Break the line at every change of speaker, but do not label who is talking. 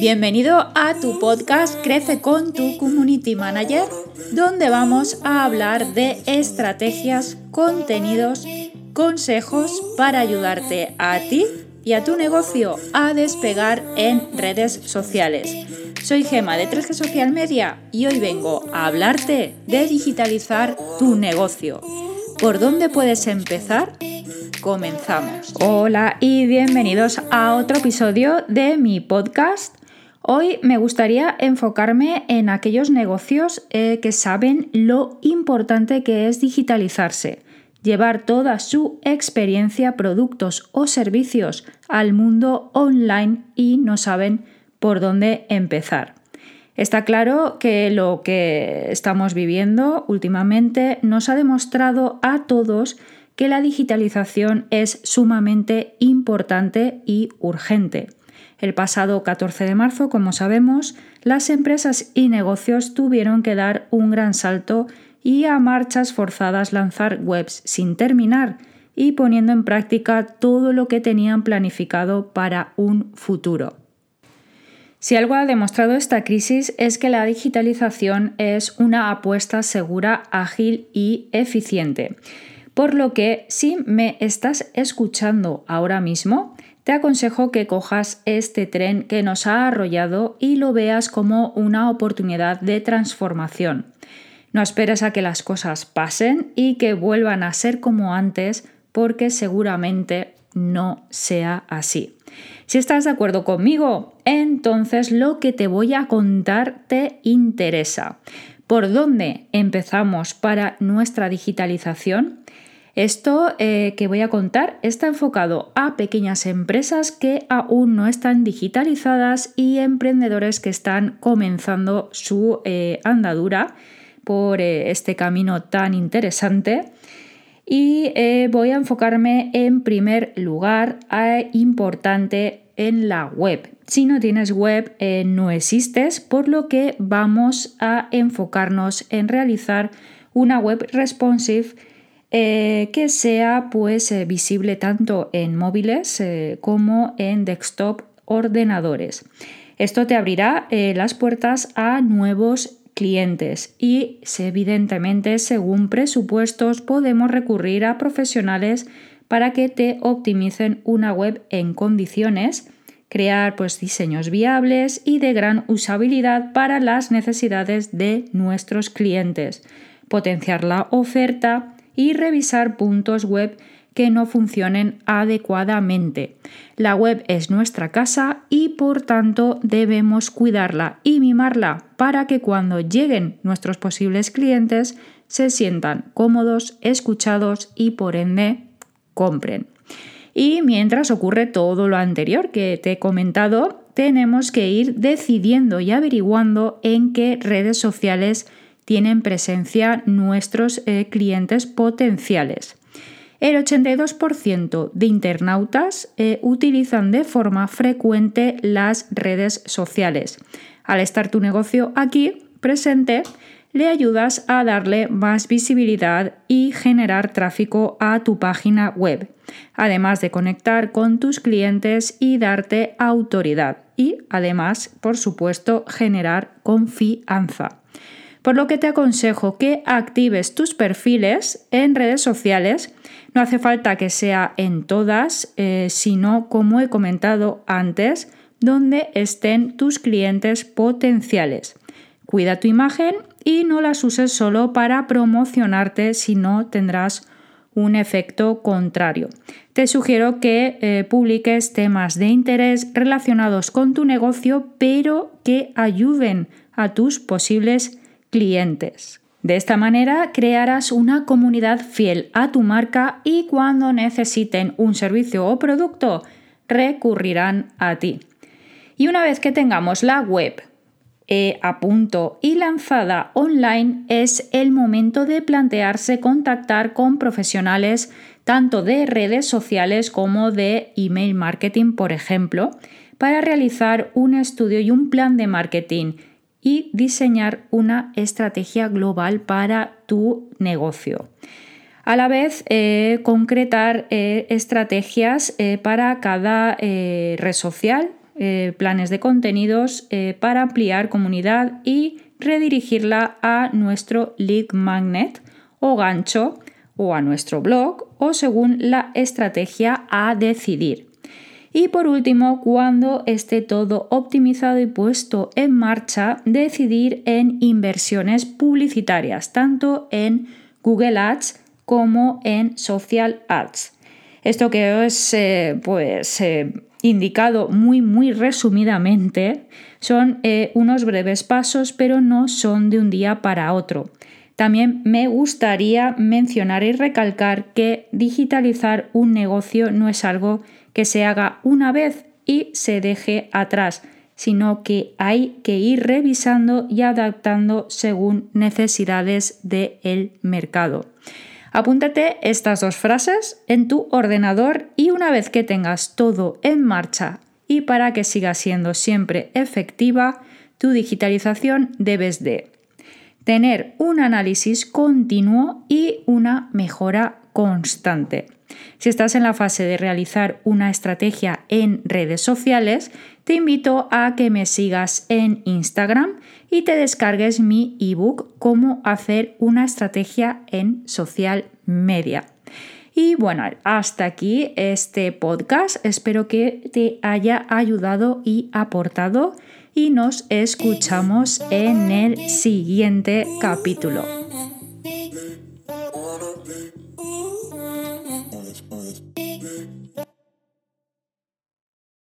Bienvenido a tu podcast Crece con tu Community Manager, donde vamos a hablar de estrategias, contenidos, consejos para ayudarte a ti y a tu negocio a despegar en redes sociales. Soy Gema de 3G Social Media y hoy vengo a hablarte de digitalizar tu negocio. ¿Por dónde puedes empezar? Comenzamos. Hola y bienvenidos a otro episodio de mi podcast. Hoy me gustaría enfocarme en aquellos negocios eh, que saben lo importante que es digitalizarse, llevar toda su experiencia, productos o servicios al mundo online y no saben por dónde empezar. Está claro que lo que estamos viviendo últimamente nos ha demostrado a todos que la digitalización es sumamente importante y urgente. El pasado 14 de marzo, como sabemos, las empresas y negocios tuvieron que dar un gran salto y a marchas forzadas lanzar webs sin terminar y poniendo en práctica todo lo que tenían planificado para un futuro. Si algo ha demostrado esta crisis es que la digitalización es una apuesta segura, ágil y eficiente. Por lo que si me estás escuchando ahora mismo, te aconsejo que cojas este tren que nos ha arrollado y lo veas como una oportunidad de transformación. No esperes a que las cosas pasen y que vuelvan a ser como antes porque seguramente no sea así. Si estás de acuerdo conmigo, entonces lo que te voy a contar te interesa. ¿Por dónde empezamos para nuestra digitalización? Esto eh, que voy a contar está enfocado a pequeñas empresas que aún no están digitalizadas y emprendedores que están comenzando su eh, andadura por eh, este camino tan interesante y voy a enfocarme en primer lugar a importante en la web. Si no tienes web, eh, no existes, por lo que vamos a enfocarnos en realizar una web responsive eh, que sea pues visible tanto en móviles como en desktop ordenadores. Esto te abrirá las puertas a nuevos clientes y evidentemente según presupuestos podemos recurrir a profesionales para que te optimicen una web en condiciones, crear pues diseños viables y de gran usabilidad para las necesidades de nuestros clientes, potenciar la oferta y revisar puntos web que no funcionen adecuadamente. La web es nuestra casa y por tanto debemos cuidarla y mimarla para que cuando lleguen nuestros posibles clientes se sientan cómodos, escuchados y por ende compren. Y mientras ocurre todo lo anterior que te he comentado, tenemos que ir decidiendo y averiguando en qué redes sociales tienen presencia nuestros eh, clientes potenciales el 82% de internautas eh, utilizan de forma frecuente las redes sociales. Al estar tu negocio aquí presente, le ayudas a darle más visibilidad y generar tráfico a tu página web, además de conectar con tus clientes y darte autoridad y además, por supuesto, generar confianza. Por lo que te aconsejo que actives tus perfiles en redes sociales no hace falta que sea en todas, eh, sino como he comentado antes, donde estén tus clientes potenciales. Cuida tu imagen y no las uses solo para promocionarte, si no tendrás un efecto contrario. Te sugiero que eh, publiques temas de interés relacionados con tu negocio, pero que ayuden a tus posibles clientes. De esta manera crearás una comunidad fiel a tu marca y cuando necesiten un servicio o producto recurrirán a ti. Y una vez que tengamos la web eh, a punto y lanzada online, es el momento de plantearse contactar con profesionales tanto de redes sociales como de email marketing, por ejemplo, para realizar un estudio y un plan de marketing y diseñar una estrategia global para tu negocio. A la vez, eh, concretar eh, estrategias eh, para cada red social eh, planes de contenidos eh, para ampliar comunidad y redirigirla a nuestro lead magnet o gancho o a nuestro blog o según la estrategia a decidir. Y por último, cuando esté todo optimizado y puesto en marcha, decidir en inversiones publicitarias, tanto en Google Ads como en Social Ads. Esto que os he pues, eh, indicado muy muy resumidamente son eh, unos breves pasos, pero no son de un día para otro. También me gustaría mencionar y recalcar que digitalizar un negocio no es algo que se haga una vez y se deje atrás, sino que hay que ir revisando y adaptando según necesidades del mercado. Apúntate estas dos frases en tu ordenador y una vez que tengas todo en marcha y para que siga siendo siempre efectiva, tu digitalización debes de tener un análisis continuo y una mejora constante. Si estás en la fase de realizar una estrategia en redes sociales, te invito a que me sigas en Instagram y te descargues mi ebook Cómo hacer una estrategia en social media. Y bueno, hasta aquí este podcast. Espero que te haya ayudado y aportado y nos escuchamos en el siguiente capítulo.